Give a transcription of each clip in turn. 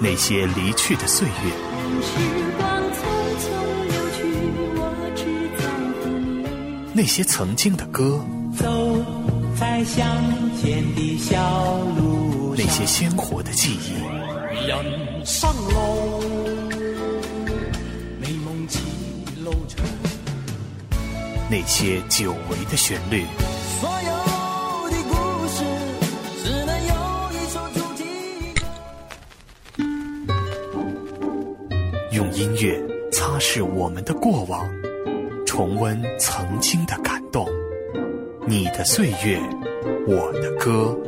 那些离去的岁月，那些曾经的歌，走在乡间的小路那些鲜活的记忆，人生路，美梦似路长，那些久违的旋律。所有音乐擦拭我们的过往，重温曾经的感动。你的岁月，我的歌。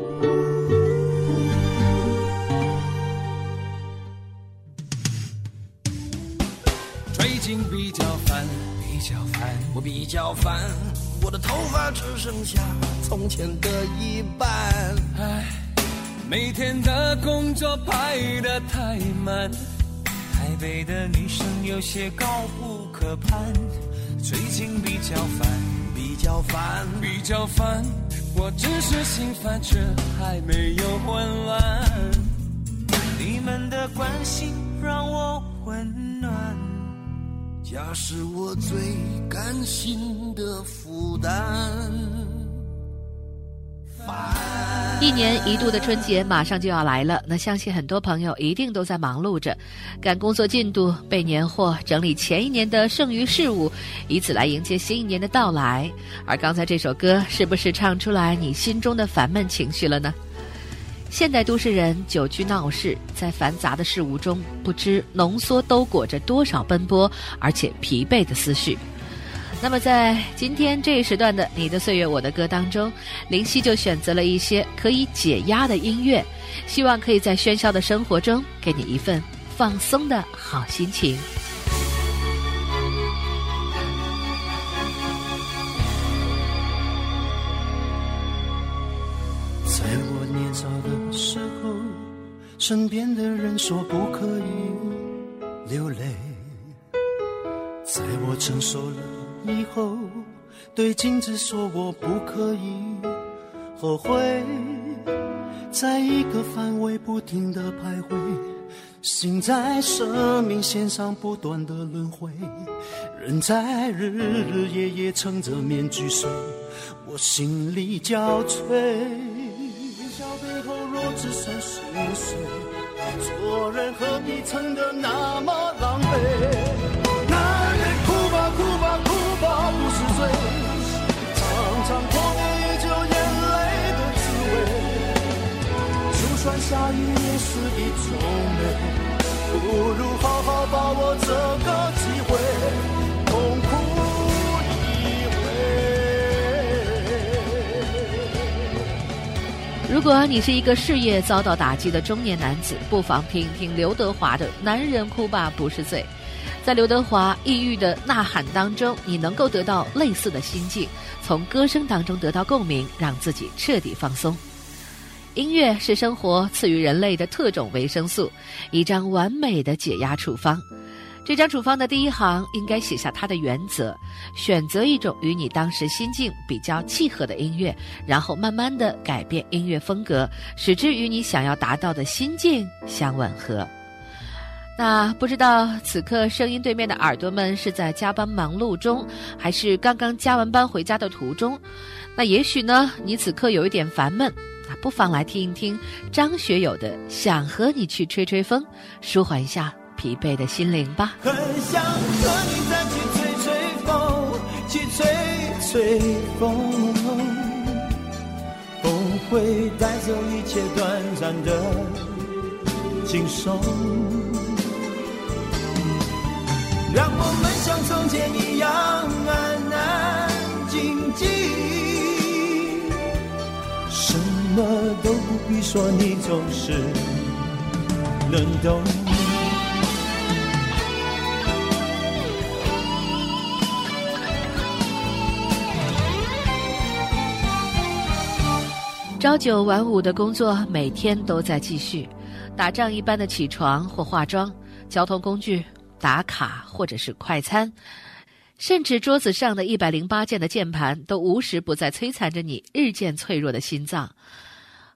最近比较烦，比较烦，我比较烦，我的头发只剩下从前的一半。唉，每天的工作排得太满，北的女生有些高不可攀。最近比较烦，比较烦，比较烦，我只是心烦，却还没有混乱。你们的关心让我温暖。家是我最甘心的负担。一年一度的春节马上就要来了，那相信很多朋友一定都在忙碌着，赶工作进度、备年货、整理前一年的剩余事务，以此来迎接新一年的到来。而刚才这首歌，是不是唱出来你心中的烦闷情绪了呢？现代都市人久居闹市，在繁杂的事物中，不知浓缩兜裹着多少奔波而且疲惫的思绪。那么，在今天这一时段的《你的岁月我的歌》当中，林夕就选择了一些可以解压的音乐，希望可以在喧嚣的生活中给你一份放松的好心情。在我年少的时候，身边的人说不可以流泪。在我成熟了以后，对镜子说我不可以后悔。在一个范围不停的徘徊，心在生命线上不断的轮回，人在日日夜夜撑着面具睡，我心力交瘁。微笑背后若只剩心碎，做人何必撑得那么狼狈？算下雨也是一种美，不如好好把握这个机会，痛哭一回。如果你是一个事业遭到打击的中年男子，不妨听一听刘德华的《男人哭吧不是罪》。在刘德华抑郁的呐喊当中，你能够得到类似的心境，从歌声当中得到共鸣，让自己彻底放松。音乐是生活赐予人类的特种维生素，一张完美的解压处方。这张处方的第一行应该写下它的原则：选择一种与你当时心境比较契合的音乐，然后慢慢的改变音乐风格，使之与你想要达到的心境相吻合。那不知道此刻声音对面的耳朵们是在加班忙碌中，还是刚刚加完班回家的途中？那也许呢，你此刻有一点烦闷，不妨来听一听张学友的《想和你去吹吹风》，舒缓一下疲惫的心灵吧。很想和你再去吹吹风，去吹吹风，风会带走一切短暂的轻松，让我们像从前一样安安静静，你说，你总是能懂。朝九晚五的工作每天都在继续，打仗一般的起床或化妆，交通工具打卡或者是快餐，甚至桌子上的一百零八键的键盘都无时不在摧残着你日渐脆弱的心脏。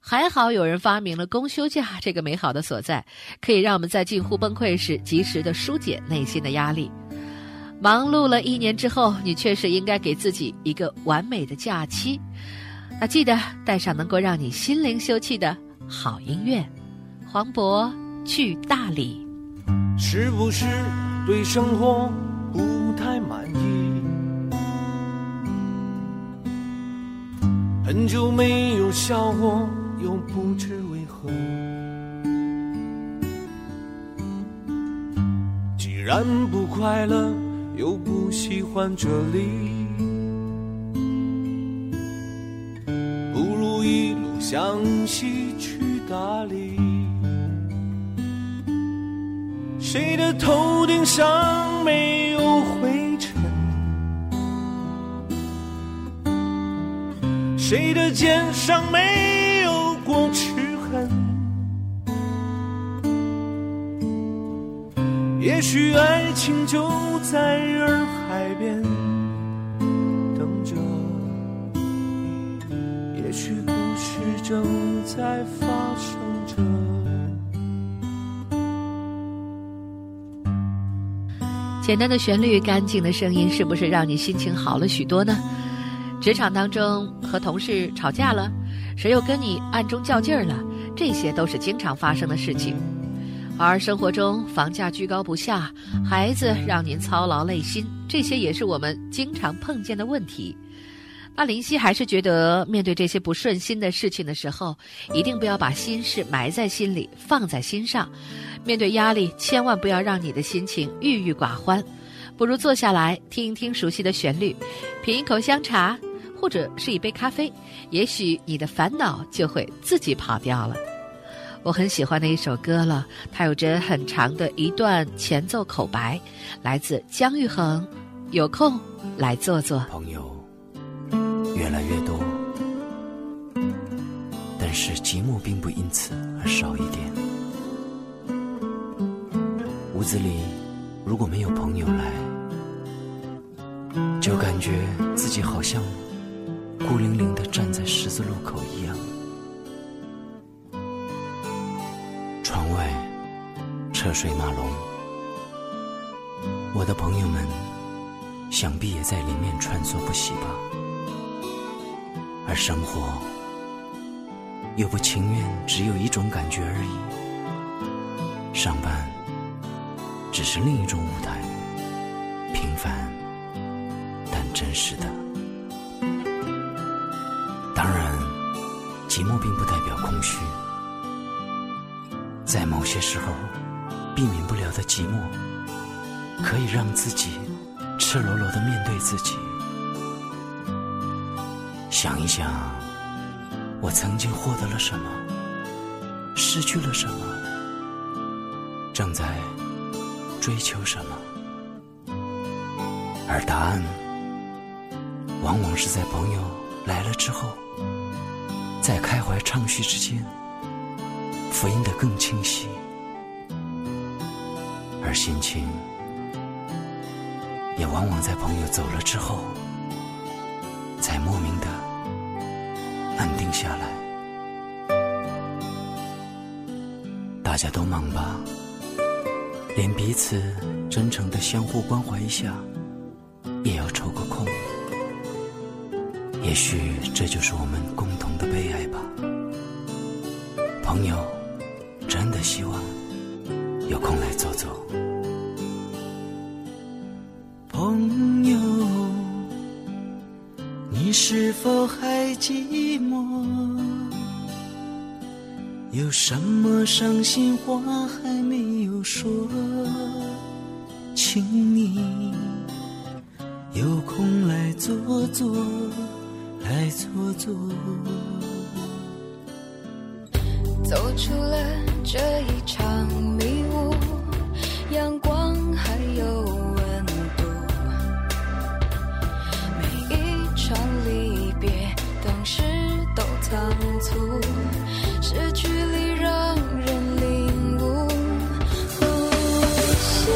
还好有人发明了公休假这个美好的所在，可以让我们在近乎崩溃时及时的疏解内心的压力。忙碌了一年之后，你确实应该给自己一个完美的假期。那记得带上能够让你心灵休憩的好音乐。黄渤去大理，是不是对生活不太满意？很久没有笑过，又不知为何。既然不快乐，又不喜欢这里。不如一路向西去大理，谁的头顶上没有灰尘？谁的肩上没有过齿痕？也许爱情就在洱海边等着，也许故事。正在发生着。简单的旋律，干净的声音，是不是让你心情好了许多呢？职场当中和同事吵架了，谁又跟你暗中较劲儿了？这些都是经常发生的事情。而生活中房价居高不下，孩子让您操劳累心，这些也是我们经常碰见的问题。那林夕还是觉得，面对这些不顺心的事情的时候，一定不要把心事埋在心里，放在心上。面对压力，千万不要让你的心情郁郁寡欢，不如坐下来听一听熟悉的旋律，品一口香茶，或者是一杯咖啡，也许你的烦恼就会自己跑掉了。我很喜欢的一首歌了，它有着很长的一段前奏口白，来自姜育恒。有空来坐坐，朋友。越来越多，但是寂寞并不因此而少一点。屋子里如果没有朋友来，就感觉自己好像孤零零的站在十字路口一样。窗外车水马龙，我的朋友们想必也在里面穿梭不息吧。而生活又不情愿只有一种感觉而已。上班只是另一种舞台，平凡但真实的。寂寞并不代表空虚，在某些时候，避免不了的寂寞，可以让自己赤裸裸的面对自己。想一想，我曾经获得了什么，失去了什么，正在追求什么，而答案往往是在朋友来了之后，在开怀畅叙之间，福音的更清晰，而心情也往往在朋友走了之后，才莫名的。安定下来，大家都忙吧，连彼此真诚的相互关怀一下，也许这就是我们共同的悲哀吧。朋友，真的希望有空来走走。朋友，你是否还寂寞？有什么伤心话还没有说？请你有空来坐坐，来坐坐。走出了这一场迷雾，阳光还有温度。每一场离别，当时都仓促。失去里让人领悟，呼吸，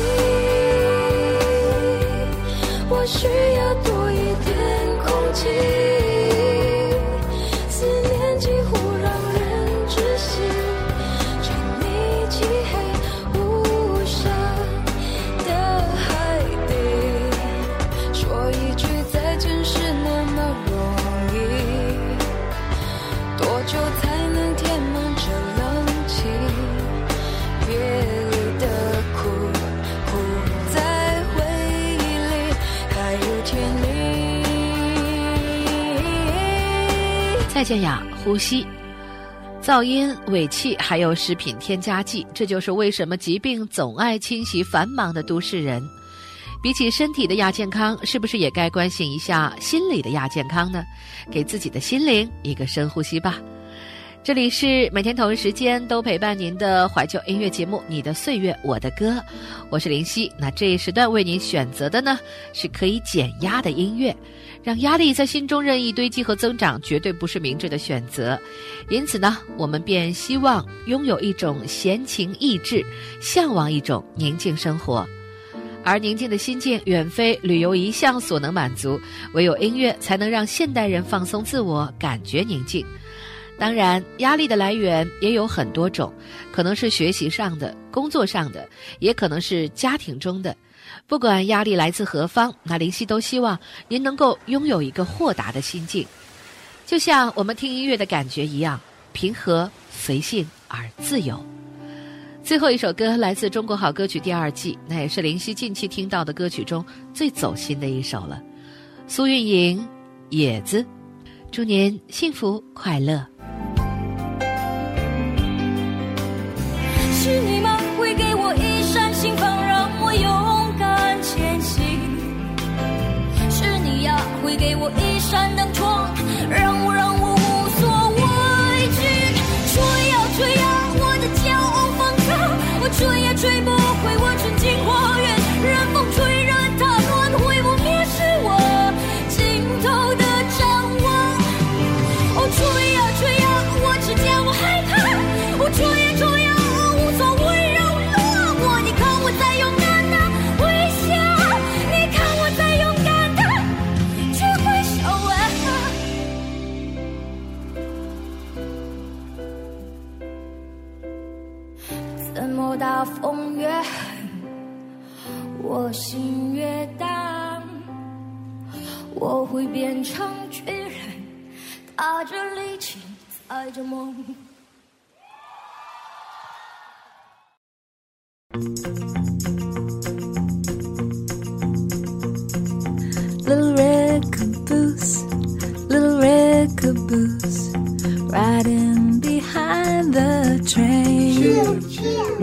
我需要蔡健雅呼吸。噪音、尾气，还有食品添加剂，这就是为什么疾病总爱侵袭繁忙的都市人。比起身体的亚健康，是不是也该关心一下心理的亚健康呢？给自己的心灵一个深呼吸吧。这里是每天同一时间都陪伴您的怀旧音乐节目《你的岁月我的歌》，我是林夕。那这一时段为您选择的呢，是可以减压的音乐，让压力在心中任意堆积和增长，绝对不是明智的选择。因此呢，我们便希望拥有一种闲情逸致，向往一种宁静生活。而宁静的心境，远非旅游一项所能满足，唯有音乐才能让现代人放松自我，感觉宁静。当然，压力的来源也有很多种，可能是学习上的、工作上的，也可能是家庭中的。不管压力来自何方，那林夕都希望您能够拥有一个豁达的心境，就像我们听音乐的感觉一样，平和、随性而自由。最后一首歌来自《中国好歌曲》第二季，那也是林夕近期听到的歌曲中最走心的一首了。苏运莹，《野子》，祝您幸福快乐。是你给我一扇灯窗，让我让我无所畏惧。吹呀吹呀，我的骄傲放肆，我吹呀吹怎么大风越狠，我心越荡。我会变成巨人，踏着力气，载着梦。Little red caboose, little red caboose, riding